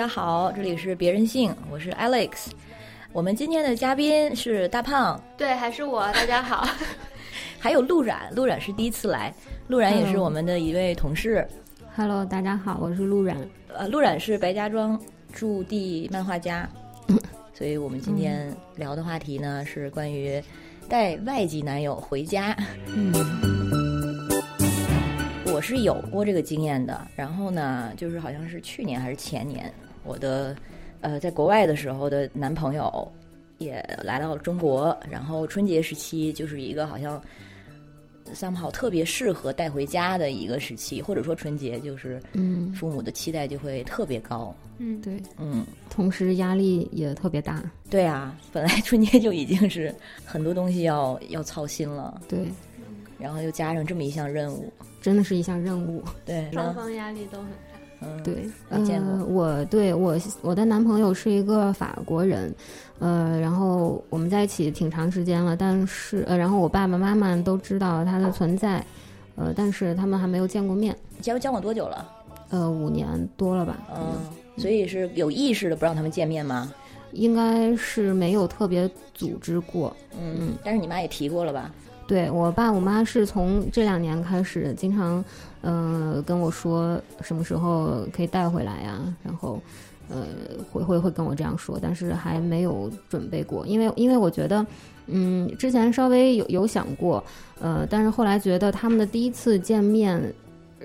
大家好，这里是别人性，我是 Alex。我们今天的嘉宾是大胖，对，还是我。大家好，还有陆冉，陆冉是第一次来，陆冉也是我们的一位同事。Hello，大家好，我是陆冉。呃，陆冉是白家庄驻地漫画家，所以我们今天聊的话题呢是关于带外籍男友回家。嗯。我是有过这个经验的，然后呢，就是好像是去年还是前年，我的呃在国外的时候的男朋友也来到了中国，然后春节时期就是一个好像三炮特别适合带回家的一个时期，或者说春节就是嗯，父母的期待就会特别高，嗯，对，嗯，同时压力也特别大，对啊，本来春节就已经是很多东西要要操心了，对，然后又加上这么一项任务。真的是一项任务，对，双方压力都很大。嗯，对，见过我对我我的男朋友是一个法国人，呃，然后我们在一起挺长时间了，但是呃，然后我爸爸妈妈都知道他的存在，呃，但是他们还没有见过面。交交往多久了？呃，五年多了吧。嗯，所以是有意识的不让他们见面吗？应该是没有特别组织过。嗯，但是你妈也提过了吧？对我爸我妈是从这两年开始，经常，呃，跟我说什么时候可以带回来呀，然后，呃，会会会跟我这样说，但是还没有准备过，因为因为我觉得，嗯，之前稍微有有想过，呃，但是后来觉得他们的第一次见面。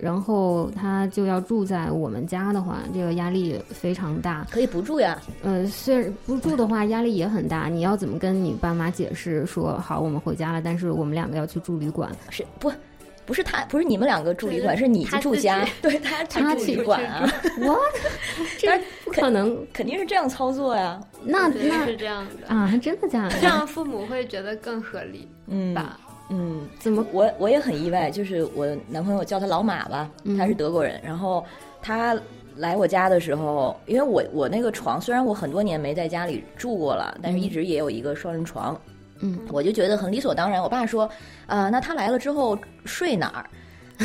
然后他就要住在我们家的话，这个压力非常大。可以不住呀。呃，虽然不住的话，压力也很大。你要怎么跟你爸妈解释说好我们回家了，但是我们两个要去住旅馆？是不？不是他，不是你们两个住旅馆，是你去住 家。对他他住旅馆啊？我 这不可能，肯定是这样操作呀。那那是这样的啊？真的假的？这样父母会觉得更合理，嗯吧？嗯，怎么我我也很意外，就是我男朋友叫他老马吧，他是德国人，然后他来我家的时候，因为我我那个床虽然我很多年没在家里住过了，但是一直也有一个双人床，嗯，我就觉得很理所当然。我爸说，啊，那他来了之后睡哪儿？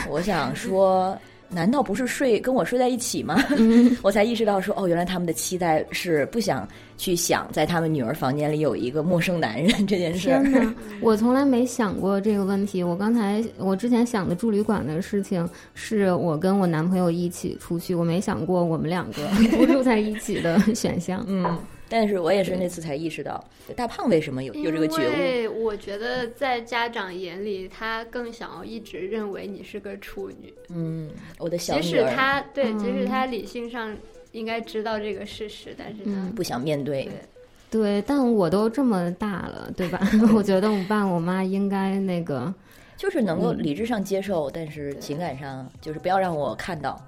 我想说。难道不是睡跟我睡在一起吗？我才意识到说哦，原来他们的期待是不想去想在他们女儿房间里有一个陌生男人这件事。天哪，我从来没想过这个问题。我刚才我之前想的住旅馆的事情，是我跟我男朋友一起出去，我没想过我们两个 不住在一起的选项。嗯。但是我也是那次才意识到，大胖为什么有有这个觉悟？因为我觉得在家长眼里，他更想要一直认为你是个处女。嗯，我的小女儿。即使他对，即使他理性上应该知道这个事实，但是他不想面对。对，但我都这么大了，对吧？我觉得我爸我妈应该那个，就是能够理智上接受，但是情感上就是不要让我看到。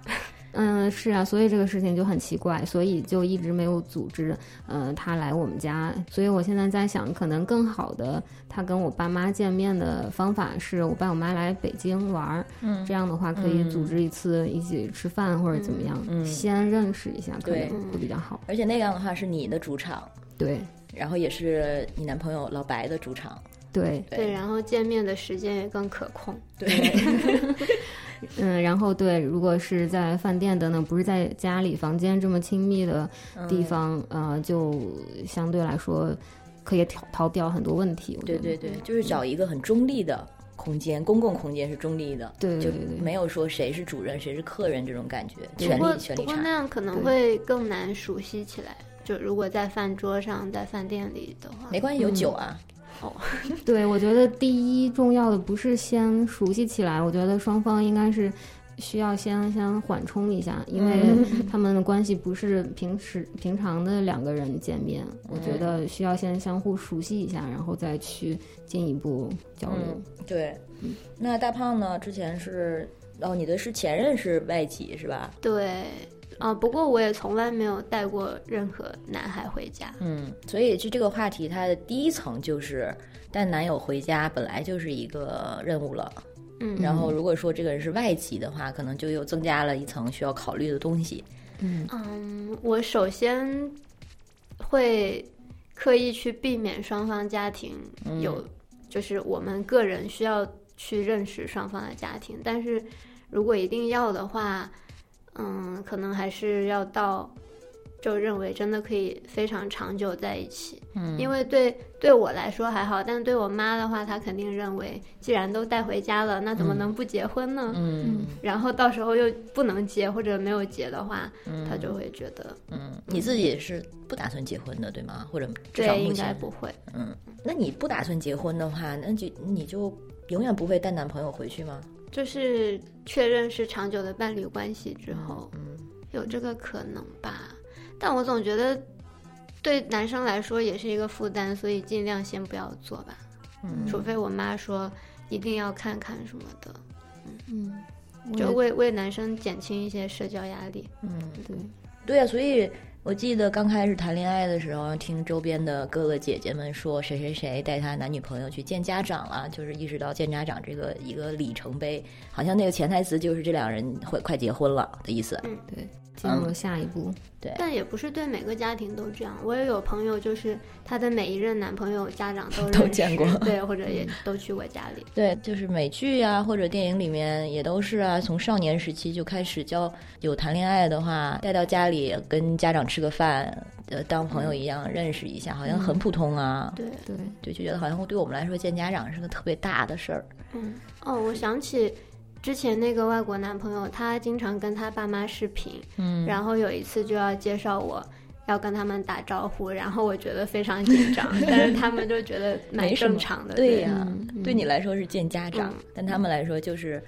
嗯，是啊，所以这个事情就很奇怪，所以就一直没有组织，嗯，他来我们家。所以我现在在想，可能更好的他跟我爸妈见面的方法是我爸我妈来北京玩儿，嗯，这样的话可以组织一次一起吃饭或者怎么样，嗯，先认识一下，可能，会比较好。而且那样的话是你的主场，对，然后也是你男朋友老白的主场，对对，然后见面的时间也更可控，对。嗯，然后对，如果是在饭店等等，不是在家里房间这么亲密的地方，呃，就相对来说可以逃逃掉很多问题。对对对，就是找一个很中立的空间，公共空间是中立的，对，就没有说谁是主人谁是客人这种感觉，权利权利差。不过那样可能会更难熟悉起来。就如果在饭桌上，在饭店里的话，没关系，有酒啊。哦，对，我觉得第一重要的不是先熟悉起来，我觉得双方应该是需要先先缓冲一下，因为 他们的关系不是平时平常的两个人见面，我觉得需要先相互熟悉一下，然后再去进一步交流。对，那大胖呢？之前是哦，你的是前任是外企是吧？对。啊，不过我也从来没有带过任何男孩回家。嗯，所以就这个话题，它的第一层就是带男友回家本来就是一个任务了。嗯，然后如果说这个人是外籍的话，可能就又增加了一层需要考虑的东西。嗯嗯，我首先会刻意去避免双方家庭有，就是我们个人需要去认识双方的家庭，但是如果一定要的话。嗯，可能还是要到就认为真的可以非常长久在一起。嗯，因为对对我来说还好，但对我妈的话，她肯定认为，既然都带回家了，那怎么能不结婚呢？嗯然后到时候又不能结或者没有结的话，她就会觉得，嗯，你自己是不打算结婚的，对吗？或者至少对，应该，不会。嗯，那你不打算结婚的话，那就你就永远不会带男朋友回去吗？就是确认是长久的伴侣关系之后，嗯有这个可能吧。但我总觉得，对男生来说也是一个负担，所以尽量先不要做吧。嗯除非我妈说一定要看看什么的，嗯，嗯就为为男生减轻一些社交压力。嗯，对，对啊，所以我记得刚开始谈恋爱的时候，听周边的哥哥姐姐们说谁谁谁带他男女朋友去见家长了，就是意识到见家长这个一个里程碑，好像那个潜台词就是这两人会快结婚了的意思。嗯对，进入了下一步。对，但也不是对每个家庭都这样。我也有朋友，就是她的每一任男朋友家长都 都见过对，或者也都去过家里。对，就是美剧啊或者电影里面也都是啊，从少年时期就开始交有谈恋爱的话，带到家里跟家长吃个饭，呃，当朋友一样认识一下，好像很普通啊。对，对，对，就觉得好像对我们来说见家长是个特别大的事儿。嗯，哦，我想起之前那个外国男朋友，他经常跟他爸妈视频，嗯然后有一次就要介绍我。要跟他们打招呼，然后我觉得非常紧张，但是他们就觉得蛮正常的。对呀、嗯对你来说是见家长，嗯但他们来说就是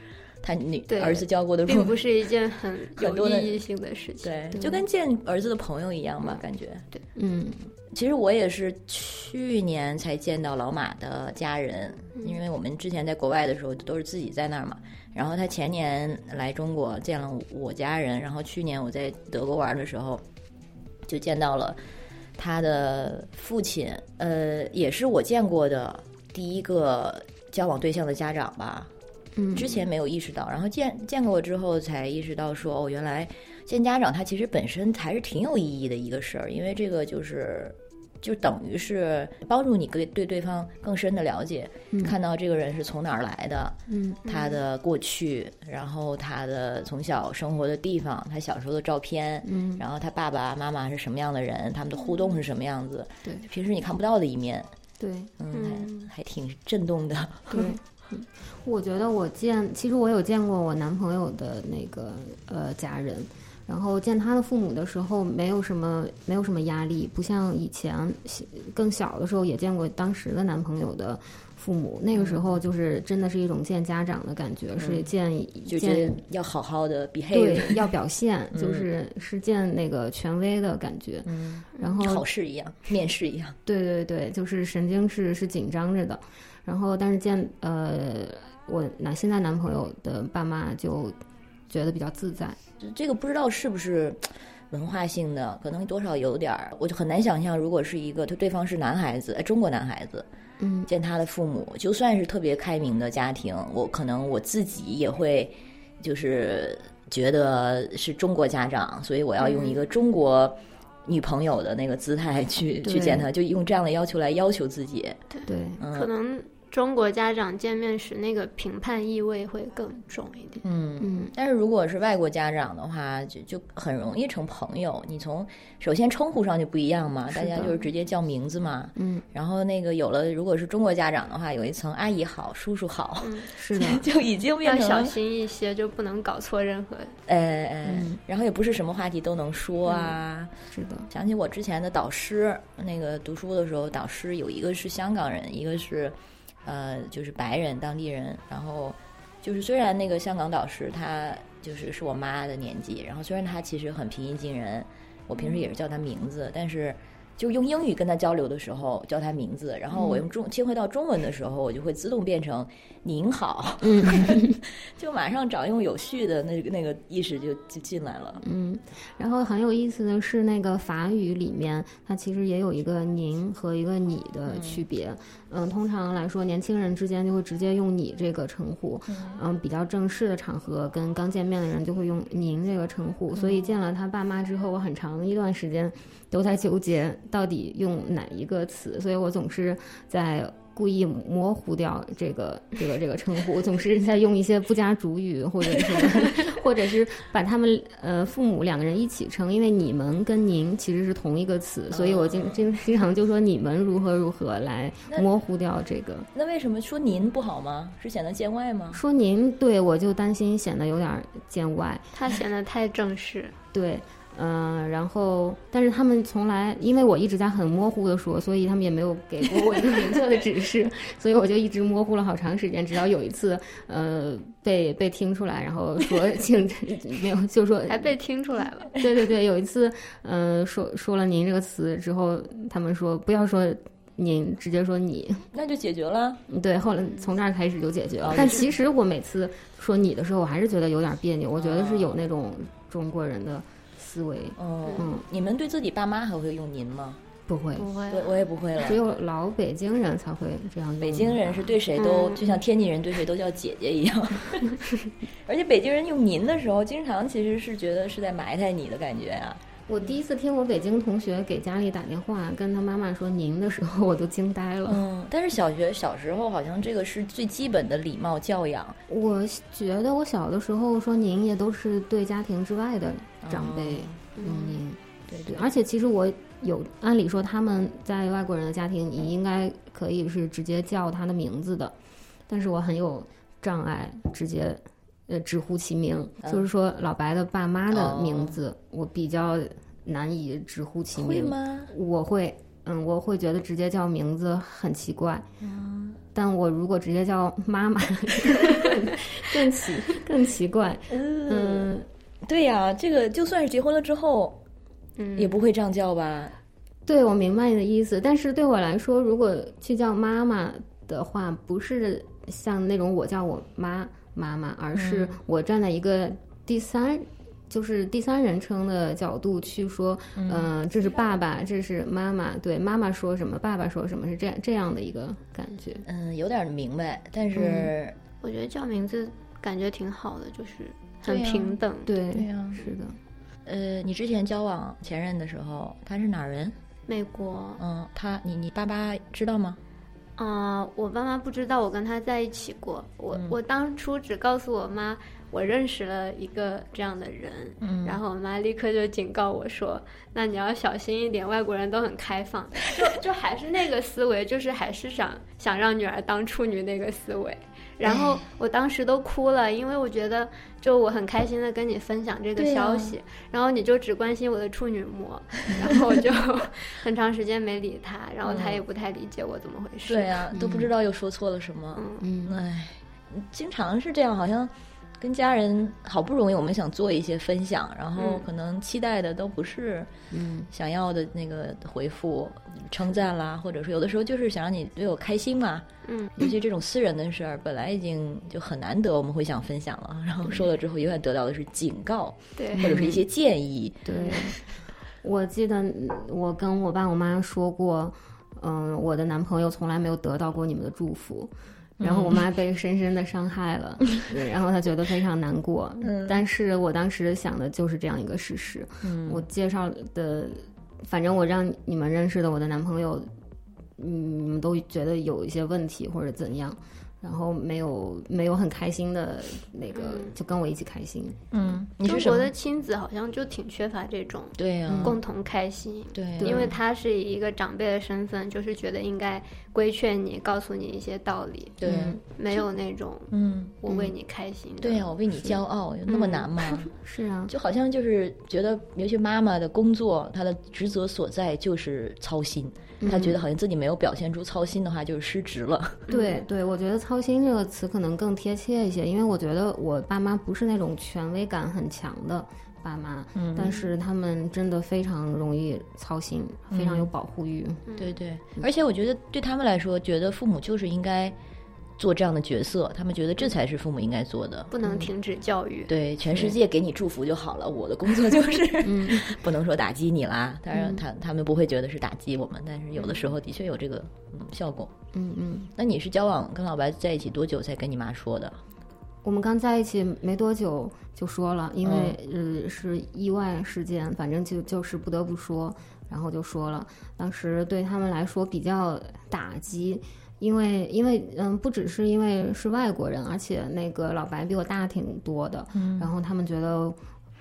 他女对儿子教过的并不是一件很有意义性的事情。对，就跟见儿子的朋友一样吧，感觉。对嗯其实我也是去年才见到老马的家人，嗯因为我们之前在国外的时候都是自己在那儿嘛。然后他前年来中国见了我家人，然后去年我在德国玩的时候就见到了他的父亲，呃，也是我见过的第一个交往对象的家长吧。嗯，之前没有意识到，然后见见过之后才意识到说，哦，原来见家长他其实本身还是挺有意义的一个事儿，因为这个就是就等于是帮助你对对对方更深的了解，看到这个人是从哪儿来的，嗯。他的过去，然后他的从小生活的地方，他小时候的照片，嗯。然后他爸爸妈妈是什么样的人，他们的互动是什么样子，对。平时你看不到的一面，对嗯，嗯。还还挺震动的，对。嗯我觉得我见，其实我有见过我男朋友的那个呃家人，然后见他的父母的时候，没有什么没有什么压力，不像以前小更小的时候也见过当时的男朋友的父母，那个时候就是真的是一种见家长的感觉，是见见要好好的 behave，对要表现，就是是见那个权威的感觉，嗯，然后考试一样，面试一样。对对对，就是神经是是紧张着的，然后但是见呃我男现在男朋友的爸妈就觉得比较自在，这个不知道是不是文化性的，可能多少有点儿，我就很难想象，如果是一个他对方是男孩子，哎，中国男孩子，嗯。见他的父母，就算是特别开明的家庭，我可能我自己也会就是觉得是中国家长，所以我要用一个中国。女朋友的那个姿态去对。去见他，就用这样的要求来要求自己。对，嗯。可能中国家长见面时那个评判意味会更重一点。嗯嗯但是如果是外国家长的话，就就很容易成朋友。你从首先称呼上就不一样嘛，大家就是直接叫名字嘛。嗯，然后那个有了，如果是中国家长的话，有一层阿姨好、叔叔好，嗯，是的，就已经变要小心一些，就不能搞错任何。呃 呃，嗯然后也不是什么话题都能说啊。是的，想起我之前的导师，那个读书的时候，导师有一个是香港人，一个是呃就是白人当地人。然后就是虽然那个香港导师他就是是我妈的年纪，然后虽然他其实很平易近人，我平时也是叫他名字，但是。就用英语跟他交流的时候叫他名字，然后我用中切换到中文的时候，我就会自动变成“您好 ”，嗯 就马上找用有序的那个那个意识就就进来了。嗯，然后很有意思的是，那个法语里面它其实也有一个“您”和一个“你”的区别。嗯，通常来说，年轻人之间就会直接用“你”这个称呼。嗯，比较正式的场合，跟刚见面的人就会用“您”这个称呼。所以见了他爸妈之后，我很长一段时间都在纠结到底用哪一个词，所以我总是在故意模糊掉这个 这个这个称呼，总是在用一些不加主语，或者是 或者是把他们呃父母两个人一起称，因为你们跟您其实是同一个词，所以我经经经常就说你们如何如何来模糊掉这个。那为什么说您不好吗？是显得见外吗？说您对我就担心显得有点见外，他显得太正式。对。嗯，然后，但是他们从来，因为我一直在很模糊的说，所以他们也没有给过我一个明确的指示，所以我就一直模糊了好长时间，直到有一次，呃，被被听出来，然后说 请没有，就说还被听出来了。对对对，有一次，嗯，说说了“您”这个词之后，他们说不要说“您”，直接说“你”，那就解决了。对，后来从这儿开始就解决了。但其实我每次说“你”的时候，我还是觉得有点别扭，我觉得是有那种中国人的。思维，嗯嗯，你们对自己爸妈还会用您吗？不会，不会，对我也不会了。只有老北京人才会这样。北京人是对谁都就像天津人对谁都叫姐姐一样，而且北京人用您的时候，经常其实是觉得是在埋汰你的感觉啊。我第一次听我北京同学给家里打电话，跟他妈妈说“您”的时候，我都惊呆了。嗯，但是小学小时候好像这个是最基本的礼貌教养。我觉得我小的时候说“您”也都是对家庭之外的长辈用“您”。对对。而且其实我有按理说他们在外国人的家庭，你应该可以是直接叫他的名字的，但是我很有障碍直接。呃，直呼其名，就是说老白的爸妈的名字，我比较难以直呼其名。我会，嗯，我会觉得直接叫名字很奇怪。嗯，但我如果直接叫妈妈，更奇更奇怪。嗯，对呀，这个就算是结婚了之后，嗯，也不会这样叫吧？对，我明白你的意思。但是对我来说，如果去叫妈妈的话，不是像那种我叫我妈。妈妈，而是我站在一个第三，就是第三人称的角度去说，嗯，这是爸爸，这是妈妈，对，妈妈说什么，爸爸说什么，是这样这样的一个感觉。嗯，有点明白，但是我觉得叫名字感觉挺好的，就是很平等。对，对呀，是的。呃，你之前交往前任的时候，他是哪儿人？美国。嗯，他，你你爸爸知道吗？啊，我爸妈不知道我跟他在一起过。我我当初只告诉我妈，我认识了一个这样的人。嗯，然后我妈立刻就警告我说：“那你要小心一点，外国人都很开放。”就就还是那个思维，就是还是想想让女儿当处女那个思维。然后我当时都哭了，因为我觉得，就我很开心的跟你分享这个消息，然后你就只关心我的处女膜，然后我就 很长时间没理他，然后他也不太理解我怎么回事。对呀，都不知道又说错了什么。嗯，哎，经常是这样，好像。跟家人好不容易，我们想做一些分享，然后可能期待的都不是嗯想要的那个回复、称赞啦，或者说有的时候就是想让你对我开心嘛。嗯，尤其这种私人的事儿，本来已经就很难得，我们会想分享了，然后说了之后，永远得到的是警告，对，或者是一些建议。对，我记得我跟我爸我妈说过，嗯，我的男朋友从来没有得到过你们的祝福。然后我妈被深深的伤害了，然后她觉得非常难过。但是我当时想的就是这样一个事实。我介绍的，反正我让你们认识的我的男朋友，嗯，你们都觉得有一些问题或者怎样。然后没有没有很开心的那个，就跟我一起开心。嗯，中国的亲子好像就挺缺乏这种对呀共同开心。对，因为他是以一个长辈的身份，就是觉得应该规劝你，告诉你一些道理。对，没有那种嗯，我为你开心。对呀，我为你骄傲，有那么难吗？是啊，就好像就是觉得，尤其妈妈的工作，她的职责所在就是操心。他觉得好像自己没有表现出操心的话，就是失职了。对对，我觉得“操心”这个词可能更贴切一些，因为我觉得我爸妈不是那种权威感很强的爸妈，嗯，但是他们真的非常容易操心，非常有保护欲。对对，而且我觉得对他们来说，觉得父母就是应该。做这样的角色，他们觉得这才是父母应该做的，不能停止教育。对，全世界给你祝福就好了。我的工作就是，不能说打击你啦。当然，他他们不会觉得是打击我们，但是有的时候的确有这个嗯效果。嗯嗯。那你是交往跟老白在一起多久才跟你妈说的？我们刚在一起没多久就说了，因为呃是意外事件，反正就就是不得不说，然后就说了。当时对他们来说比较打击。因为因为嗯，不只是因为是外国人，而且那个老白比我大挺多的，嗯然后他们觉得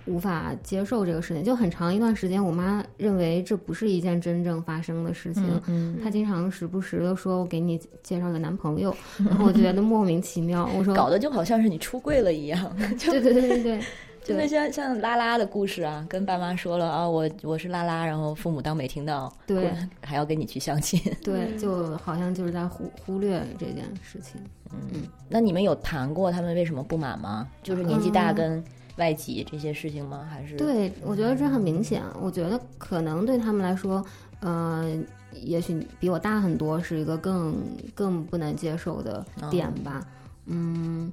无法接受这个事情，就很长一段时间，我妈认为这不是一件真正发生的事情。嗯她经常时不时的说：“我给你介绍个男朋友。”然后我觉得莫名其妙。我说：“搞得就好像是你出柜了一样，对对对对对，就那对像像拉拉的故事啊，跟爸妈说了啊，我我是拉拉，然后父母当没听到，对 还要跟你去相亲。对，就好像就是在忽忽略这件事情。嗯那你们有谈过他们为什么不满吗？就是年纪大嗯跟外籍这些事情吗？还是对，我觉得这很明显。我觉得可能对他们来说，呃，也许比我大很多，是一个更更不能接受的点吧。嗯，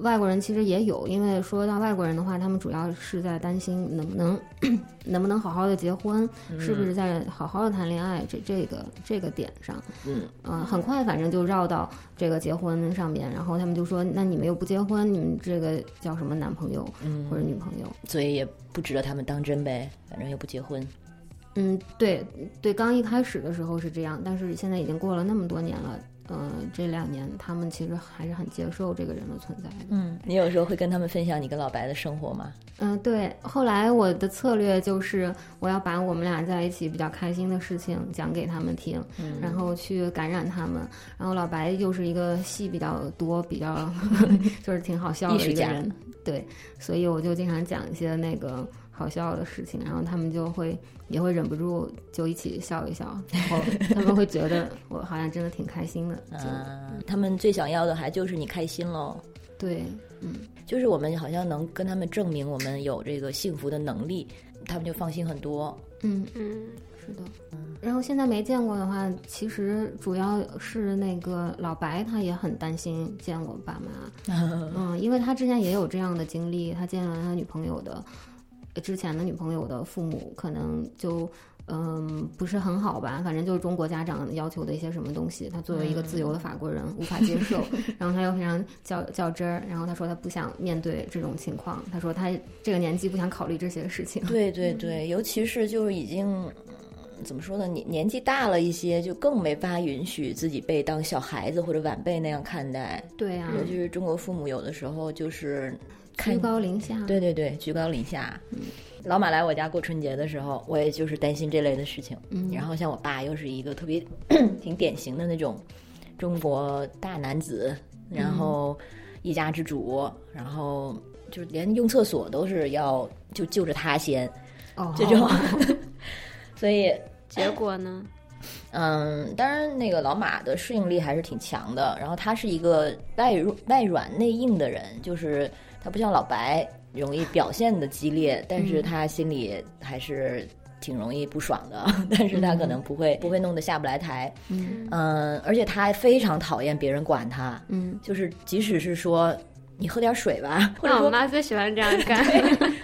外国人其实也有，因为说到外国人的话，他们主要是在担心能不能 能不能好好的结婚，是不是在好好的谈恋爱这这个这个点上。嗯嗯、很快反正就绕到这个结婚上面，然后他们就说，那你们又不结婚，你们这个叫什么男朋友嗯或者女朋友？所以也不值得他们当真呗，反正又不结婚。嗯，对对，刚一开始的时候是这样，但是现在已经过了那么多年了，呃，这两年他们其实还是很接受这个人的存在的。嗯，你有时候会跟他们分享你跟老白的生活吗？嗯、对。后来我的策略就是，我要把我们俩在一起比较开心的事情讲给他们听，嗯然后去感染他们。然后老白又是一个戏比较多、比较 就是挺好笑的一个人，对，所以我就经常讲一些那个好笑的事情，然后他们就会也会忍不住就一起笑一笑，然后他们会觉得我好像真的挺开心的，嗯、啊，他们最想要的还就是你开心喽。对，嗯。就是我们好像能跟他们证明我们有这个幸福的能力，他们就放心很多。嗯，嗯，是的。嗯然后现在没见过的话，其实主要是那个老白，他也很担心见我爸妈。嗯，因为他之前也有这样的经历，他见了他女朋友的之前的女朋友的父母，可能就。嗯，不是很好吧？反正就是中国家长要求的一些什么东西，他作为一个自由的法国人无法接受，然后他又非常较较真儿，然后他说他不想面对这种情况，他说他这个年纪不想考虑这些事情。对 对对，尤其是就是已经。嗯怎么说呢？年年纪大了一些，就更没法允许自己被当小孩子或者晚辈那样看待。对呀、尤其是中国父母有的时候就是看居高临下。对对对，居高临下。老马来我家过春节的时候，我也就是担心这类的事情。嗯然后像我爸又是一个特别 挺典型的那种中国大男子，然后一家之主，然后就是连用厕所都是要就就着他先哦，这种，所以结果呢？嗯，当然，那个老马的适应力还是挺强的。然后他是一个外外软内硬的人，就是他不像老白容易表现的激烈，但是他心里还是挺容易不爽的。但是他可能不会、不会弄得下不来台。嗯嗯，而且他非常讨厌别人管他，嗯就是即使是说你喝点水吧，或者那我妈最喜欢这样干。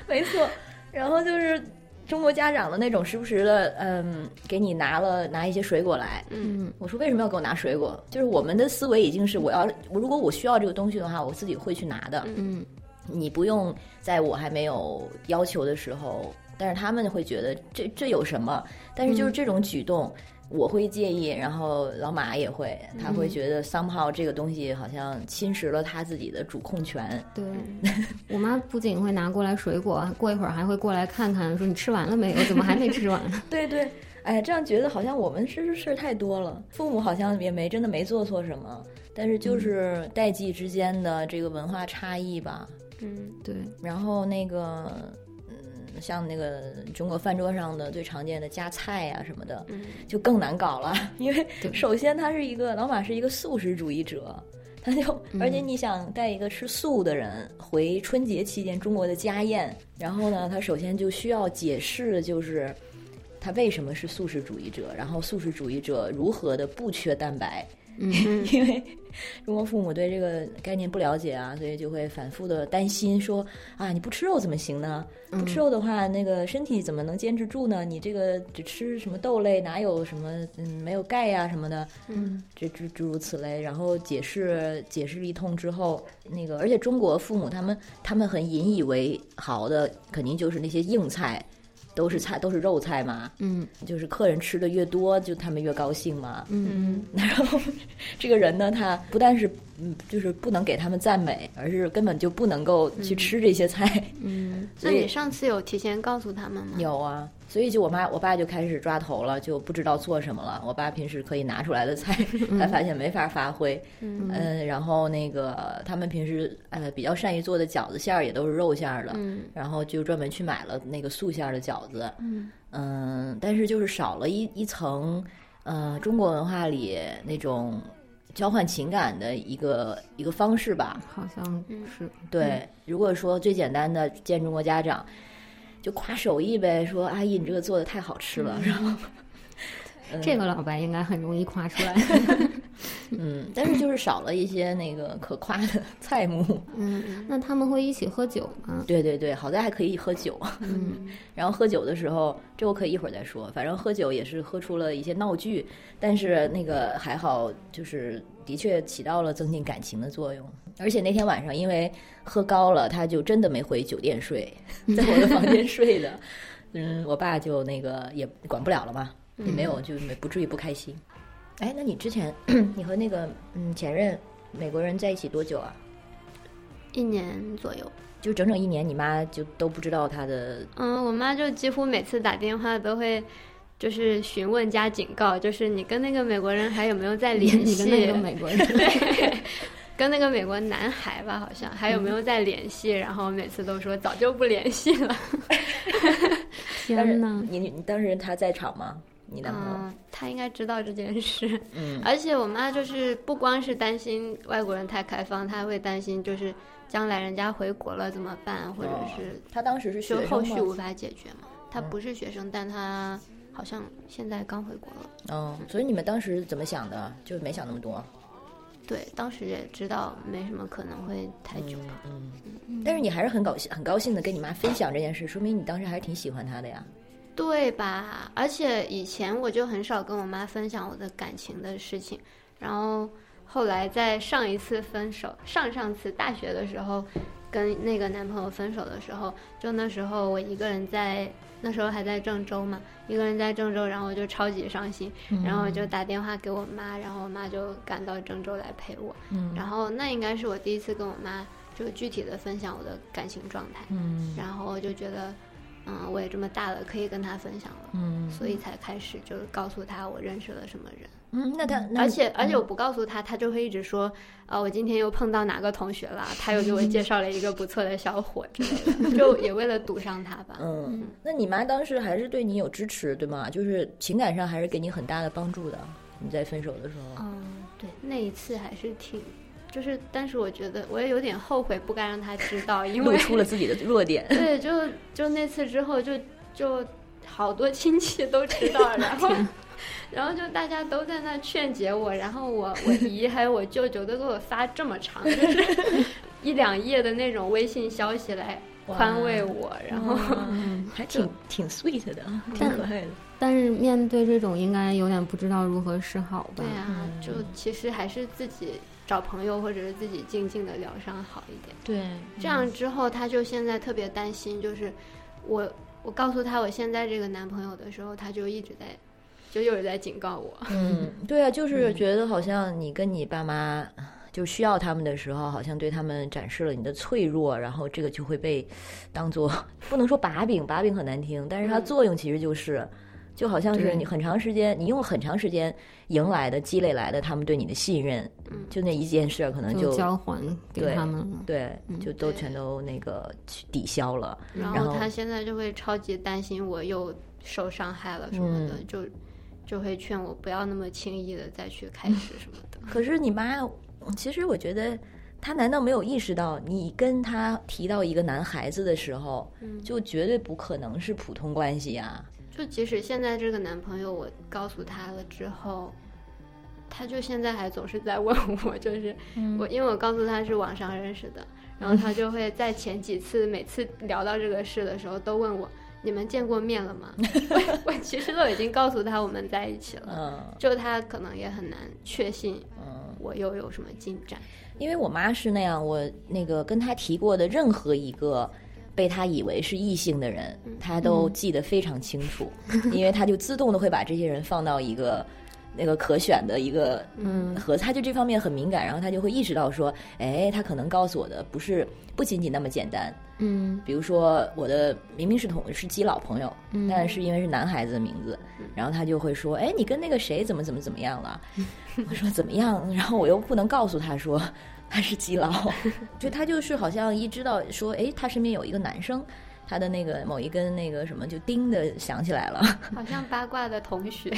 没错，然后就是中国家长的那种时不时的，嗯，给你拿了拿一些水果来。嗯我说为什么要给我拿水果？就是我们的思维已经是我要，我如果我需要这个东西的话，我自己会去拿的。嗯你不用在我还没有要求的时候，但是他们会觉得这这有什么？但是就是这种举动。我会介意，然后老马也会，他会觉得 somehow 这个东西好像侵蚀了他自己的主控权。对，我妈不仅会拿过来水果，过一会儿还会过来看看，说你吃完了没有？怎么还没吃完？对对，哎，这样觉得好像我们是事儿太多了，父母好像也没真的没做错什么，但是就是代际之间的这个文化差异吧。嗯，对，然后那个，嗯，像那个中国饭桌上的最常见的夹菜呀、什么的，嗯。就更难搞了，因为首先他是一个老马是一个素食主义者。他就，而且你想带一个吃素的人回春节期间中国的家宴，然后呢，他首先就需要解释，就是他为什么是素食主义者，然后素食主义者如何的不缺蛋白，嗯 因为中国父母对这个概念不了解啊，所以就会反复的担心说啊，你不吃肉怎么行呢？不吃肉的话，那个身体怎么能坚持住呢？你这个只吃什么豆类，哪有什么嗯没有钙呀、什么的，嗯这诸诸如此类。然后解释解释一通之后，那个而且中国父母他们他们很引以为豪的，肯定就是那些硬菜。都是菜，都是肉菜嘛。嗯，就是客人吃的越多，就他们越高兴嘛。嗯 然后这个人呢，他不但是嗯，就是不能给他们赞美，而是根本就不能够去吃这些菜。嗯，那你上次有提前告诉他们吗？有啊，所以就我妈我爸就开始抓头了，就不知道做什么了。我爸平时可以拿出来的菜，他发现没法发挥。嗯嗯，然后那个他们平时呃比较善于做的饺子馅儿也都是肉馅儿的，嗯然后就专门去买了那个素馅儿的饺子。嗯嗯，但是就是少了一一层，呃，中国文化里那种交换情感的一个一个方式吧。好像是。对，如果说最简单的见中国家长，就夸手艺呗，说阿姨你这个做的太好吃了，然后。这个老白应该很容易夸出来。嗯，但是就是少了一些那个可夸的 菜目。嗯，那他们会一起喝酒吗？对对对，好在还可以喝酒。嗯，然后喝酒的时候，这我可以一会儿再说。反正喝酒也是喝出了一些闹剧，但是那个还好，就是的确起到了增进感情的作用。而且那天晚上因为喝高了，他就真的没回酒店睡，在我的房间睡的。嗯，我爸就那个也管不了了嘛，也没有就没不至于不开心。哎，那你之前 你和那个嗯前任美国人在一起多久啊？一年左右。就整整一年，你妈就都不知道他的嗯，我妈就几乎每次打电话都会。就是询问加警告，就是你跟那个美国人还有没有在联系？你跟那个美国人，对，跟那个美国男孩吧，好像还有没有在联系？然后每次都说早就不联系了。天哪！你你当时他在场吗？你男朋友？嗯，他应该知道这件事。嗯，而且我妈就是不光是担心外国人太开放，她还会担心就是将来人家回国了怎么办，或者是她当时是学就后续无法解决嘛。她不是学生，但她好像现在刚回国了。嗯，所以你们当时怎么想的？就没想那么多。对，当时也知道没什么可能会太久。嗯，但是你还是很高兴，很高兴的跟你妈分享这件事，说明你当时还是挺喜欢她的呀。对吧？而且以前我就很少跟我妈分享我的感情的事情，然后后来在上一次分手，上上次大学的时候，跟那个男朋友分手的时候，就那时候我一个人在，那时候还在郑州嘛，一个人在郑州，然后我就超级伤心，然后我就打电话给我妈，然后我妈就赶到郑州来陪我，嗯然后那应该是我第一次跟我妈就具体的分享我的感情状态，嗯然后我就觉得。嗯，我也这么大了，可以跟他分享了，嗯所以才开始就是告诉他我认识了什么人，嗯，那他那而且而且我不告诉他，他就会一直说，啊，我今天又碰到哪个同学了，他又给我介绍了一个不错的小伙之类的，就也为了堵上他吧。嗯，那你妈当时还是对你有支持，对吗？就是情感上还是给你很大的帮助的。你在分手的时候，嗯，对，那一次还是挺，就是，但是我觉得我也有点后悔，不该让他知道，因 为露为出了自己的弱点。对，就就那次之后就，就好多亲戚都知道，然后 然后就大家都在那劝解我，然后我我姨还有我舅舅都给我发这么长，就是一两页的那种微信消息来宽慰我，然后嗯还挺挺 sweet 的，挺可爱的。但是面对这种，应该有点不知道如何是好吧？对啊，就其实还是自己找朋友或者是自己静静的疗伤好一点。对，这样之后，他就现在特别担心，就是我我告诉他我现在这个男朋友的时候，他就一直在，就又是在警告我。嗯，对啊，就是觉得好像你跟你爸妈就需要他们的时候，好像对他们展示了你的脆弱，然后这个就会被当做 不能说把柄，把柄很难听，但是它嗯作用其实就是。就好像是你很长时间，你用很长时间赢来的、积累来的他们对你的信任，嗯就那一件事儿，可能就交还给对他们了。对，就都全都那个去抵消了。然然后后他现在就会超级担心我又受伤害了什么的，嗯就就会劝我不要那么轻易的再去开始什么的。可是你妈，其实我觉得，她难道没有意识到，你跟她提到一个男孩子的时候，嗯就绝对不可能是普通关系呀、就即使现在这个男朋友，我告诉他了之后，他就现在还总是在问我，就是、我因为我告诉他是网上认识的，然后他就会在前几次每次聊到这个事的时候都问我。你们见过面了吗？我我其实都已经告诉他我们在一起了，嗯就他可能也很难确信嗯，我又有什么进展。因为我妈是那样，我那个跟她提过的任何一个被他以为是异性的人，他都记得非常清楚，因为他就自动的会把这些人放到一个 那个可选的一个嗯和，他就这方面很敏感，然后他就会意识到说，哎，他可能告诉我的不是不仅仅那么简单，嗯，比如说我的明明是同是基佬朋友，但是因为是男孩子的名字，然后他就会说，哎，你跟那个谁怎么怎么怎么样了？我说怎么样？然后我又不能告诉他说。他是基佬，就他就是好像一知道说，哎，他身边有一个男生，他的那个某一根那个什么就叮的响起来了，好像八卦的同学。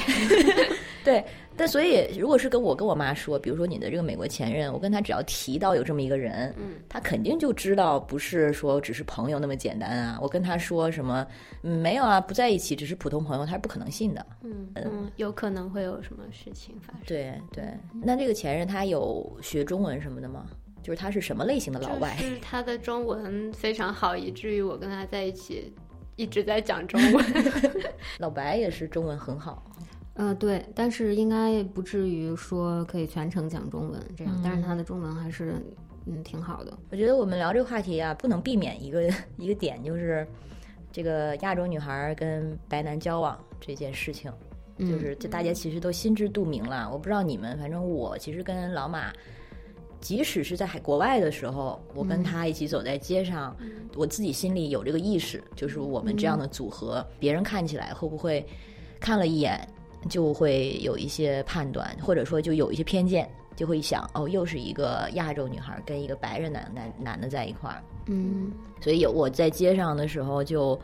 对，但所以如果是跟我跟我妈说，比如说你的这个美国前任，我跟他只要提到有这么一个人，嗯，他肯定就知道不是说只是朋友那么简单啊。我跟他说什么，嗯，没有啊，不在一起，只是普通朋友，他是不可能信的。嗯嗯，有可能会有什么事情发生。对对，那这个前任他有学中文什么的吗？就是他是什么类型的老外？就是他的中文非常好，以至于我跟他在一起一直在讲中文。老白也是中文很好。呃，对，但是应该不至于说可以全程讲中文这样，但是他的中文还是嗯挺好的。我觉得我们聊这个话题啊，不能避免一个 一个点，就是这个亚洲女孩跟白男交往这件事情，就是这大家其实都心知肚明了。我不知道你们，反正我其实跟老马，即使是在海国外的时候，我跟他一起走在街上，我自己心里有这个意识，就是我们这样的组合，别人看起来会不会看了一眼？就会有一些判断，或者说就有一些偏见，就会想哦，又是一个亚洲女孩跟一个白人男男男的在一块儿，嗯，所以有我在街上的时候就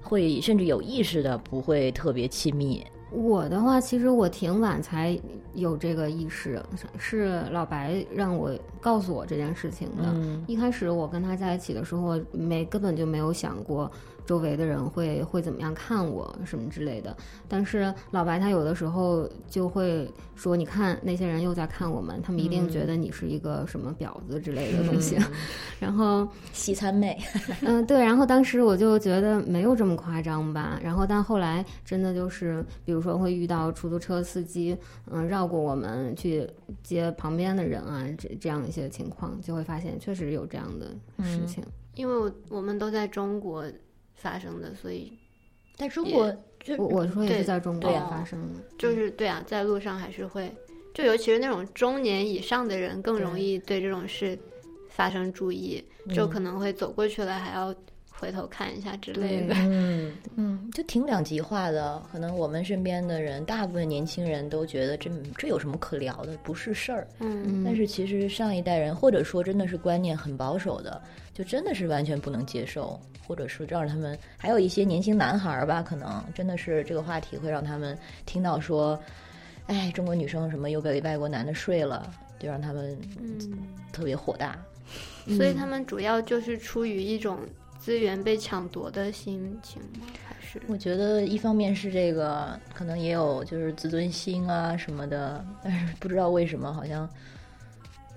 会甚至有意识的不会特别亲密。我的话，其实我挺晚才有这个意识，是老白让我告诉我这件事情的。一开始我跟他在一起的时候，没根本就没有想过。周围的人会会怎么样看我什么之类的，但是老白他有的时候就会说：“你看那些人又在看我们，他们一定觉得你是一个什么婊子之类的东西。”然后 西餐妹，嗯，对。然后当时我就觉得没有这么夸张吧。然后但后来真的就是，比如说会遇到出租车司机，嗯，绕过我们去接旁边的人啊，这这样一些情况，就会发现确实有这样的事情。因为我我们都在中国。发生的，所以在中国，我我说也是在中国发生的，就是对啊，在路上还是会，就尤其是那种中年以上的人，更容易对这种事发生注意，就可能会走过去了还要回头看一下之类的。嗯嗯，就挺两极化的。可能我们身边的人，大部分年轻人都觉得这这有什么可聊的，不是事儿。嗯，但是其实上一代人，或者说真的是观念很保守的，就真的是完全不能接受。或者是让他们还有一些年轻男孩儿吧，可能真的是这个话题会让他们听到说，哎，中国女生什么又被外国男的睡了，就让他们特别火大。所以他们主要就是出于一种资源被抢夺的心情吗？还是我觉得一方面是这个，可能也有就是自尊心啊什么的，但是不知道为什么好像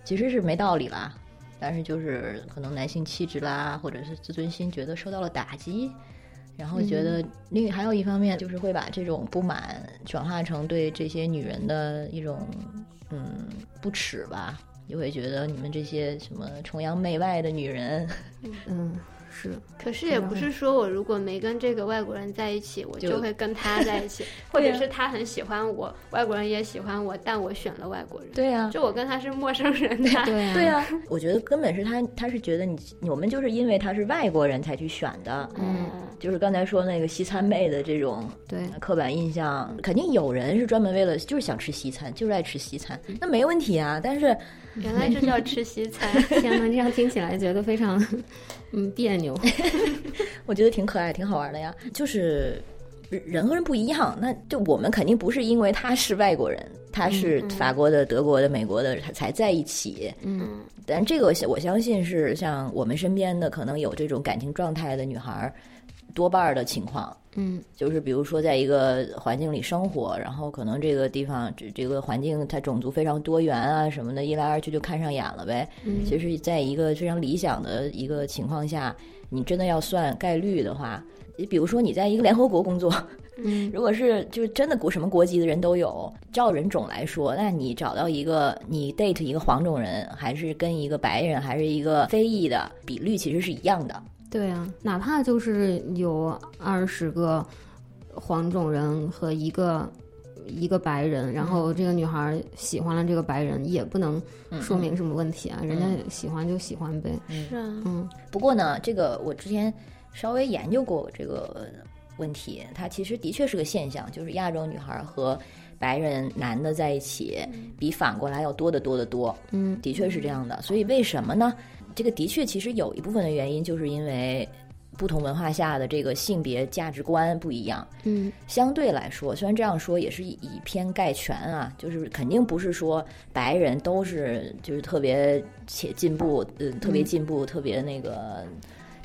其实是没道理啦。但是就是可能男性气质啦，或者是自尊心觉得受到了打击，然后觉得另还有一方面就是会把这种不满转化成对这些女人的一种嗯不耻吧，就会觉得你们这些什么崇洋媚外的女人，嗯。是，可是也不是说我如果没跟这个外国人在一起，我就会跟他在一起，或者是他很喜欢我，外国人也喜欢我，但我选了外国人。对呀，就我跟他是陌生人。对呀，对呀，我觉得根本是他，他是觉得你我们就是因为他是外国人才去选的。嗯，就是刚才说那个西餐妹的这种对刻板印象，肯定有人是专门为了就是想吃西餐，就是爱吃西餐，那没问题啊。但是原来这叫吃西餐，天呐，这样听起来觉得非常。嗯，别扭，我觉得挺可爱、挺好玩的呀。就是人和人不一样，那就我们肯定不是因为他是外国人，他是法国的、德国的、美国的才在一起。嗯，但这个我相信是像我们身边的可能有这种感情状态的女孩多半的情况。嗯，就是比如说在一个环境里生活，然后可能这个地方这这个环境它种族非常多元啊什么的，一来二去就看上眼了呗。嗯，其实在一个非常理想的一个情况下，你真的要算概率的话，你比如说你在一个联合国工作，嗯，如果是就是真的国什么国籍的人都有，照人种来说，那你找到一个你 date 一个黄种人，还是跟一个白人，还是一个非裔的比率其实是一样的。对啊，哪怕就是有二十个黄种人和一个一个白人，然后这个女孩喜欢了这个白人，也不能说明什么问题啊，人家喜欢就喜欢呗。是啊，嗯，不过呢，这个我之前稍微研究过这个问题，它其实的确是个现象，就是亚洲女孩和白人男的在一起，比反过来要多得多得多。嗯，的确是这样的。所以为什么呢？这个的确其实有一部分的原因，就是因为不同文化下的这个性别价值观不一样。嗯，相对来说，虽然这样说也是以偏概全啊，就是肯定不是说白人都是就是特别且进步，呃，特别进步，特别那个。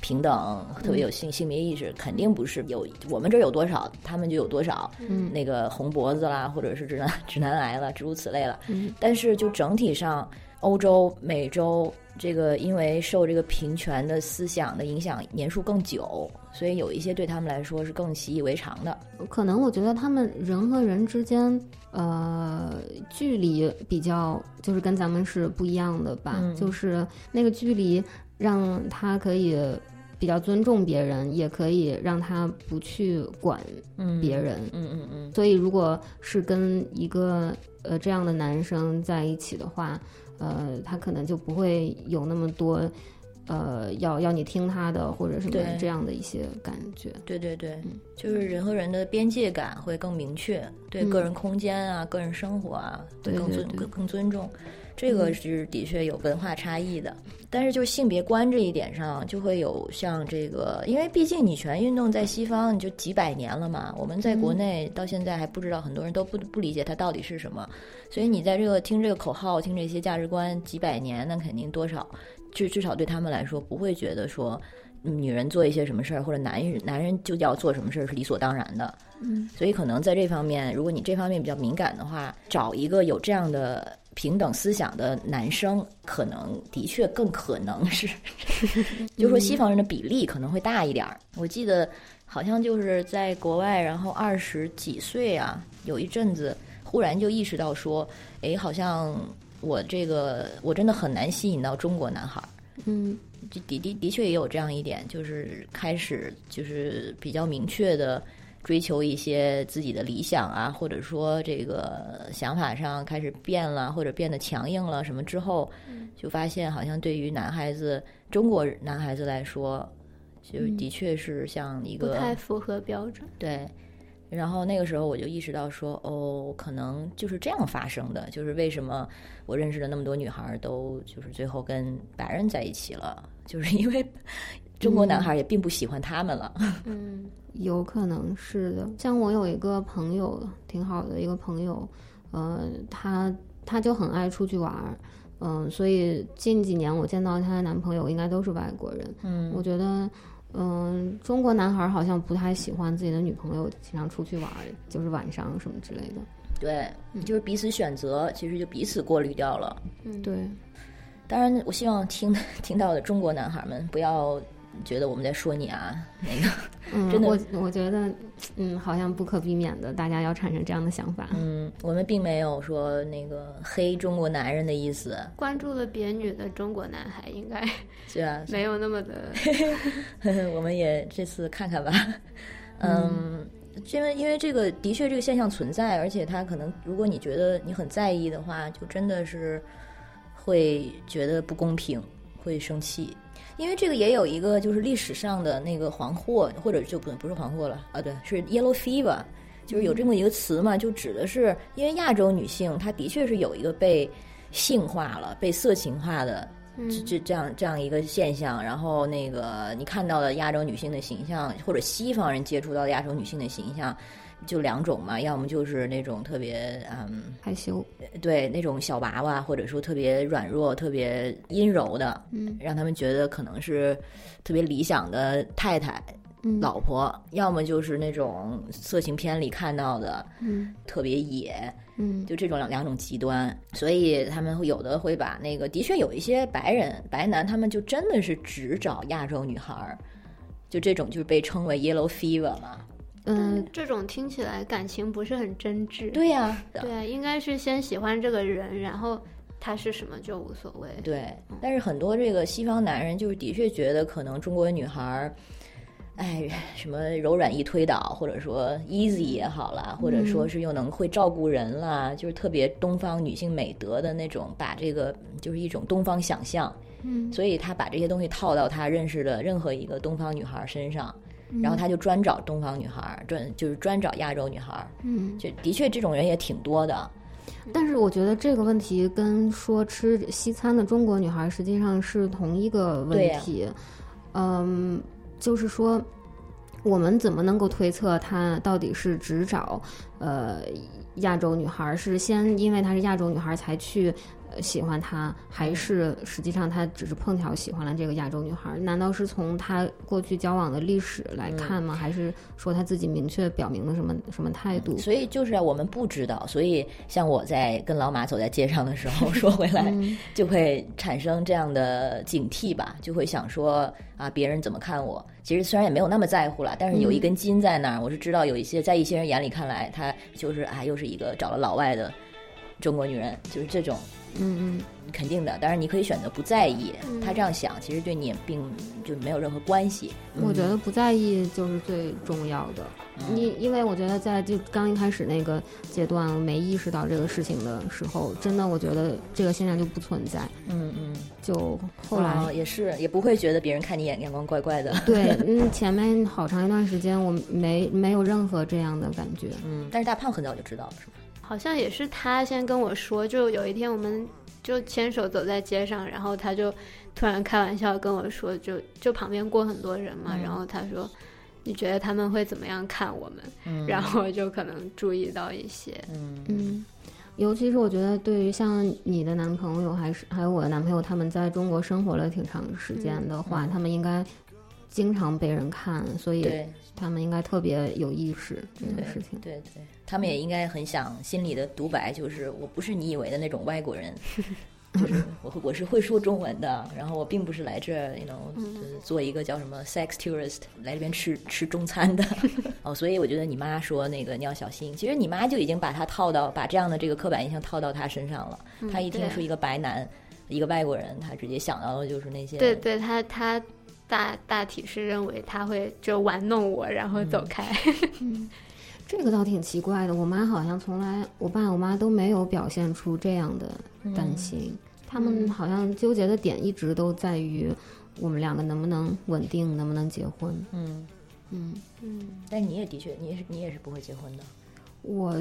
平等，特别有性性别意识，肯定不是有我们这儿有多少，他们就有多少。嗯，那个红脖子啦，或者是直男直男癌了，诸如此类了。嗯，但是就整体上，欧洲、美洲这个因为受这个平权的思想的影响年数更久，所以有一些对他们来说是更习以为常的。可能我觉得他们人和人之间，呃，距离比较就是跟咱们是不一样的吧，嗯就是那个距离让他可以比较尊重别人，也可以让他不去管嗯别人。嗯嗯嗯，所以，如果是跟一个呃这样的男生在一起的话，呃，他可能就不会有那么多呃要要你听他的或者什么这样的一些感觉。对对对，嗯就是人和人的边界感会更明确，对个人空间啊、个人生活啊，会更尊更更尊重。这个是的确有文化差异的，但是就性别观这一点上，就会有像这个，因为毕竟女权运动在西方就几百年了嘛，我们在国内到现在还不知道，很多人都不不理解它到底是什么，所以你在这个听这个口号、听这些价值观几百年，那肯定多少至至少对他们来说不会觉得说。嗯女人做一些什么事儿，或者男人男人就要做什么事儿是理所当然的，嗯，所以可能在这方面，如果你这方面比较敏感的话，找一个有这样的平等思想的男生，可能的确更可能是，就说西方人的比例可能会大一点儿。我记得好像就是在国外，然后二十几岁啊，有一阵子忽然就意识到说，哎，好像我这个我真的很难吸引到中国男孩儿。嗯就的的的确也有这样一点，就是开始就是比较明确的追求一些自己的理想啊，或者说这个想法上开始变了，或者变得强硬了什么之后，就发现好像对于男孩子，中国男孩子来说，就的确是像一个不太符合标准。对，然后那个时候我就意识到说，哦，可能就是这样发生的，就是为什么我认识的那么多女孩儿都就是最后跟白人在一起了，就是因为中国男孩儿也并不喜欢他们了。嗯有可能是的。像我有一个朋友，挺好的一个朋友，呃，他他就很爱出去玩儿，嗯、所以近几年我见到她的男朋友应该都是外国人。嗯我觉得，嗯、中国男孩儿好像不太喜欢自己的女朋友经常出去玩儿，就是晚上什么之类的。对，就是彼此选择，其实就彼此过滤掉了。嗯，对，当然，我希望听听到的中国男孩儿们不要觉得我们在说你啊，那个，嗯，真的我我觉得，嗯，好像不可避免的，大家要产生这样的想法。嗯，我们并没有说那个黑中国男人的意思，关注了别女的中国男孩应该是啊？没有那么的，我们也这次看看吧。嗯，因为因为这个的确这个现象存在，而且他可能如果你觉得你很在意的话，就真的是会觉得不公平，会生气。因为这个也有一个就是历史上的那个黄祸，或者就不不是黄祸了啊，对，是 yellow fever，就是有这么一个词嘛，就指的是因为亚洲女性她的确是有一个被性化了、被色情化的这嗯这这样这样一个现象，然后那个你看到的亚洲女性的形象，或者西方人接触到的亚洲女性的形象，就两种嘛，要么就是那种特别嗯，害羞，对那种小娃娃，或者说特别软弱、特别阴柔的，嗯让他们觉得可能是特别理想的太太、嗯，老婆，要么就是那种色情片里看到的嗯特别野，嗯就这种两两种极端，所以他们会有的会把那个，的确有一些白人白男，他们就真的是只找亚洲女孩儿，就这种就是被称为 yellow fever 嘛。嗯这种听起来感情不是很真挚。对呀、对啊，应该是先喜欢这个人，然后他是什么就无所谓。对，但是很多这个西方男人就是的确觉得可能中国女孩儿。哎，什么柔软易推倒，或者说 easy 也好啦，或者说是又能会照顾人啦，就是特别东方女性美德的那种，把这个就是一种东方想象，嗯，所以他把这些东西套到他认识的任何一个东方女孩身上，然后他就专找东方女孩，专就是专找亚洲女孩，嗯，就的确这种人也挺多的，但是我觉得这个问题跟说吃西餐的中国女孩实际上是同一个问题，嗯。就是说，我们怎么能够推测他到底是只找呃亚洲女孩？是先因为她是亚洲女孩才去？喜欢他，还是实际上他只是碰巧喜欢了这个亚洲女孩？难道是从他过去交往的历史来看吗？还是说他自己明确表明了什么什么态度？所以就是我们不知道。所以像我在跟老马走在街上的时候，说回来就会产生这样的警惕吧，就会想说啊，别人怎么看我？其实虽然也没有那么在乎了，但是有一根筋在那儿。我是知道有一些在一些人眼里看来，他就是啊，又是一个找了老外的中国女人，就是这种。嗯嗯，肯定的。当然，你可以选择不在意。他这样想，其实对你也并就没有任何关系。我觉得不在意就是最重要的。你因为我觉得在就刚一开始那个阶段没意识到这个事情的时候，真的我觉得这个现象就不存在。嗯嗯，就后来也是也不会觉得别人看你眼眼光怪怪的。对，嗯，前面好长一段时间我没没有任何这样的感觉。嗯，但是大胖很早就知道了，是吧？好像也是他先跟我说，就有一天我们就牵手走在街上，然后他就突然开玩笑跟我说，就就旁边过很多人嘛，然后他说，你觉得他们会怎么样看我们？然后就可能注意到一些，嗯。嗯，尤其是我觉得对于像你的男朋友还是还有我的男朋友，他们在中国生活了挺长时间的话，他们应该经常被人看，所以。他们应该特别有意识这件事情，对对，他们也应该很想心里的独白，就是我不是你以为的那种外国人，就是我我是会说中文的，然后我并不是来这儿，you know，做一个叫什么 sex tourist 来这边吃吃中餐的。哦，所以我觉得你妈说那个你要小心，其实你妈就已经把他套到把这样的这个刻板印象套到他身上了，他一听是一个白男，一个外国人，他直接想到的就是那些，对对，他他。大大体是认为他会就玩弄我，然后走开。嗯，这个倒挺奇怪的。我妈好像从来，我爸我妈都没有表现出这样的担心。他们好像纠结的点一直都在于我们两个能不能稳定，能不能结婚。嗯嗯嗯。但你也的确，你也是你也是不会结婚的。我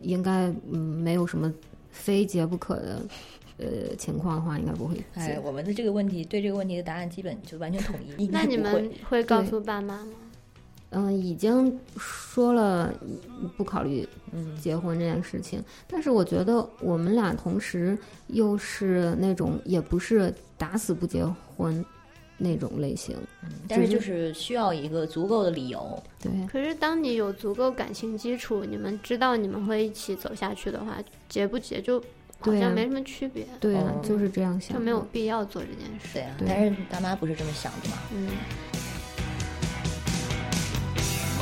应该嗯没有什么非结不可的。呃，情况的话应该不会。哎，我们的这个问题，对这个问题的答案基本就完全统一。那你们会告诉爸妈吗？嗯，已经说了不考虑结婚这件事情。但是我觉得我们俩同时又是那种也不是打死不结婚那种类型。但是就是需要一个足够的理由。对。可是当你有足够感情基础，你们知道你们会一起走下去的话，结不结就。好像没什么区别，对啊，就是这样想，就没有必要做这件事。对啊，但是大妈不是这么想的嘛。嗯。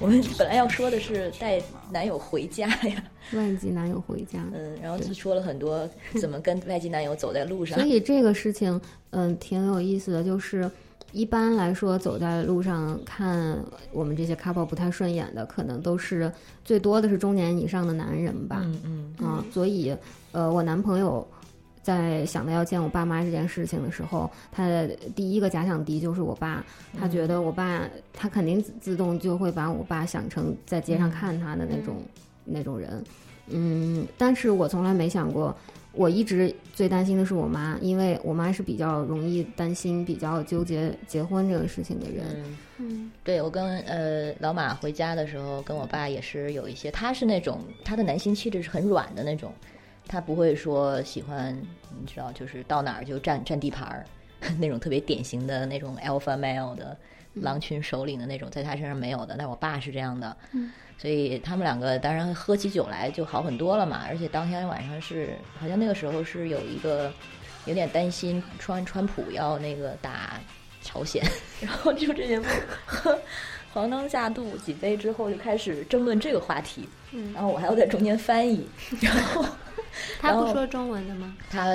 我们本来要说的是带男友回家呀，外籍男友回家，嗯，然后就说了很多怎么跟外籍男友走在路上。所以这个事情，嗯，挺有意思的。就是一般来说，走在路上看我们这些 couple 不太顺眼的，可能都是最多的是中年以上的男人吧。嗯嗯啊，所以呃，我男朋友。在想到要见我爸妈这件事情的时候，他的第一个假想敌就是我爸。他觉得我爸，他肯定自动就会把我爸想成在街上看他的那种那种人。嗯，但是我从来没想过，我一直最担心的是我妈，因为我妈是比较容易担心、比较纠结结婚这个事情的人。嗯，对我跟呃老马回家的时候，跟我爸也是有一些，他是那种他的男性气质是很软的那种，他不会说喜欢，你知道，就是到哪儿就占占地盘儿，那种特别典型的那种 alpha male 的狼群首领的那种，在他身上没有的。但我爸是这样的。嗯所以他们两个当然喝起酒来就好很多了嘛，而且当天晚上是好像那个时候是有一个有点担心川川普要那个打朝鲜，然后就这些喝黄灯下肚几杯之后就开始争论这个话题，嗯然后我还要在中间翻译，然后他不说中文的吗？他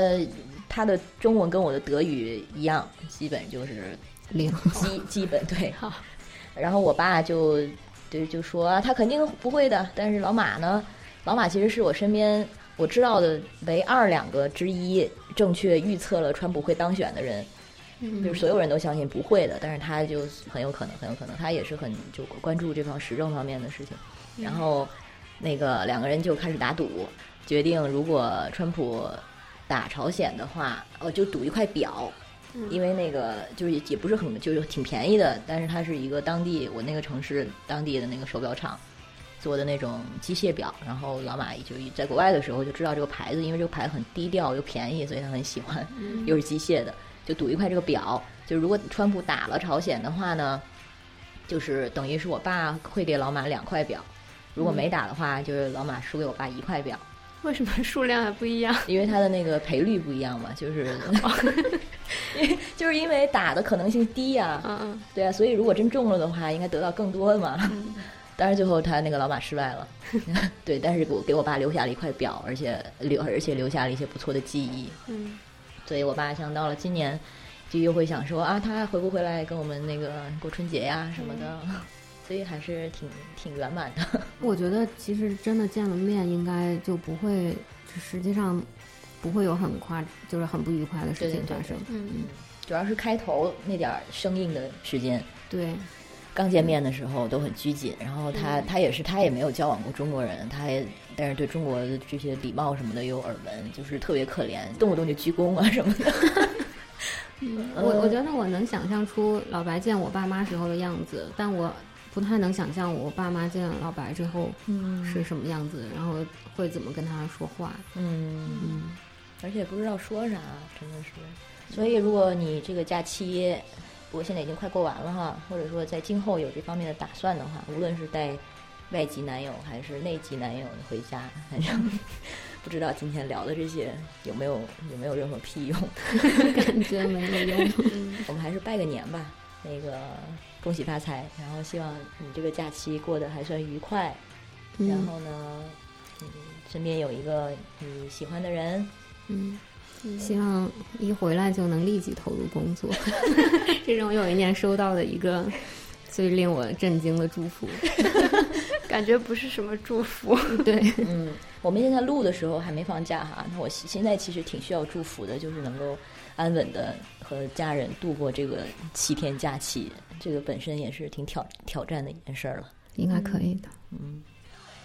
他的中文跟我的德语一样，基本就是零，基基本对。然后我爸就对就说啊，他肯定不会的。但是老马呢，老马其实是我身边我知道的唯二两个之一正确预测了川普会当选的人，嗯就是所有人都相信不会的，但是他就很有可能，很有可能，他也是很就关注这方时政方面的事情。然后那个两个人就开始打赌，决定如果川普打朝鲜的话，哦，就赌一块表。因为那个就是也不是很就是挺便宜的，但是它是一个当地我那个城市当地的那个手表厂做的那种机械表，然后老马就在国外的时候就知道这个牌子，因为这个牌子很低调又便宜，所以他很喜欢，又是机械的，就赌一块这个表。就如果川普打了朝鲜的话呢，就是等于是我爸会给老马两块表，如果没打的话，就是老马输给我爸一块表。为什么数量还不一样？因为它的那个赔率不一样嘛，就是，因为就是因为打的可能性低呀、嗯嗯。对啊，所以如果真中了的话，应该得到更多的嘛。但是最后他那个老马失败了，对，但是给我给我爸留下了一块表，而且留而且留下了一些不错的记忆，嗯。所以我爸想到了今年，就又会想说啊，他还回不回来跟我们那个过春节呀、什么的，所以还是挺挺圆满的。我觉得其实真的见了面，应该就不会，实际上不会有很夸，就是很不愉快的事情发生。嗯主要是开头那点儿生硬的时间，对，刚见面的时候都很拘谨，然后他他也是他也没有交往过中国人，他也但是对中国的这些礼貌什么的有耳闻，就是特别可怜，动不动就鞠躬啊什么的。我我觉得我能想象出老白见我爸妈时候的样子，但我不太能想象我爸妈见了老白之后嗯是什么样子，然后会怎么跟他说话。嗯，嗯，而且不知道说啥，真的是。所以如果你这个假期，不过现在已经快过完了哈，或者说在今后有这方面的打算的话，无论是带外籍男友还是内籍男友回家，反 正不知道今天聊的这些有没有有没有任何屁用。感觉没有用。我们还是拜个年吧，那个恭喜发财，然后希望你这个假期过得还算愉快，然嗯后呢，嗯，身边有一个你喜欢的人，嗯，嗯希望一回来就能立即投入工作。这是我有一年收到的一个 最令我震惊的祝福。感觉不是什么祝福。对，嗯，我们现在录的时候还没放假哈，那我现现在其实挺需要祝福的，就是能够安稳的和家人度过这个七天假期，这个本身也是挺挑挑战的一件事儿了。应该可以的。嗯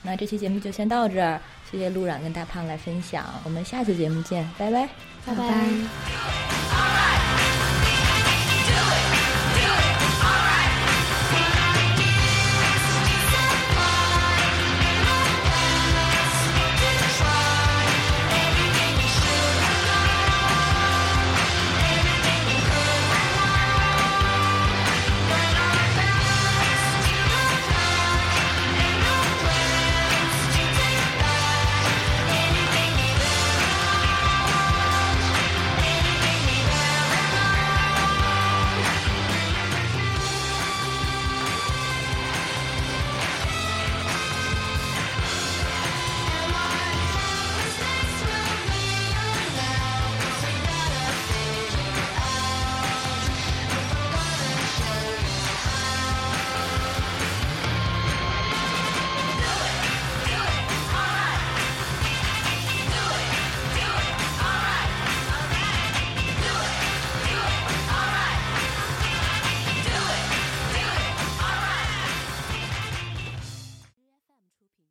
那这期节目就先到这儿，谢谢陆冉跟大胖来分享，我们下次节目见，拜拜。拜拜拜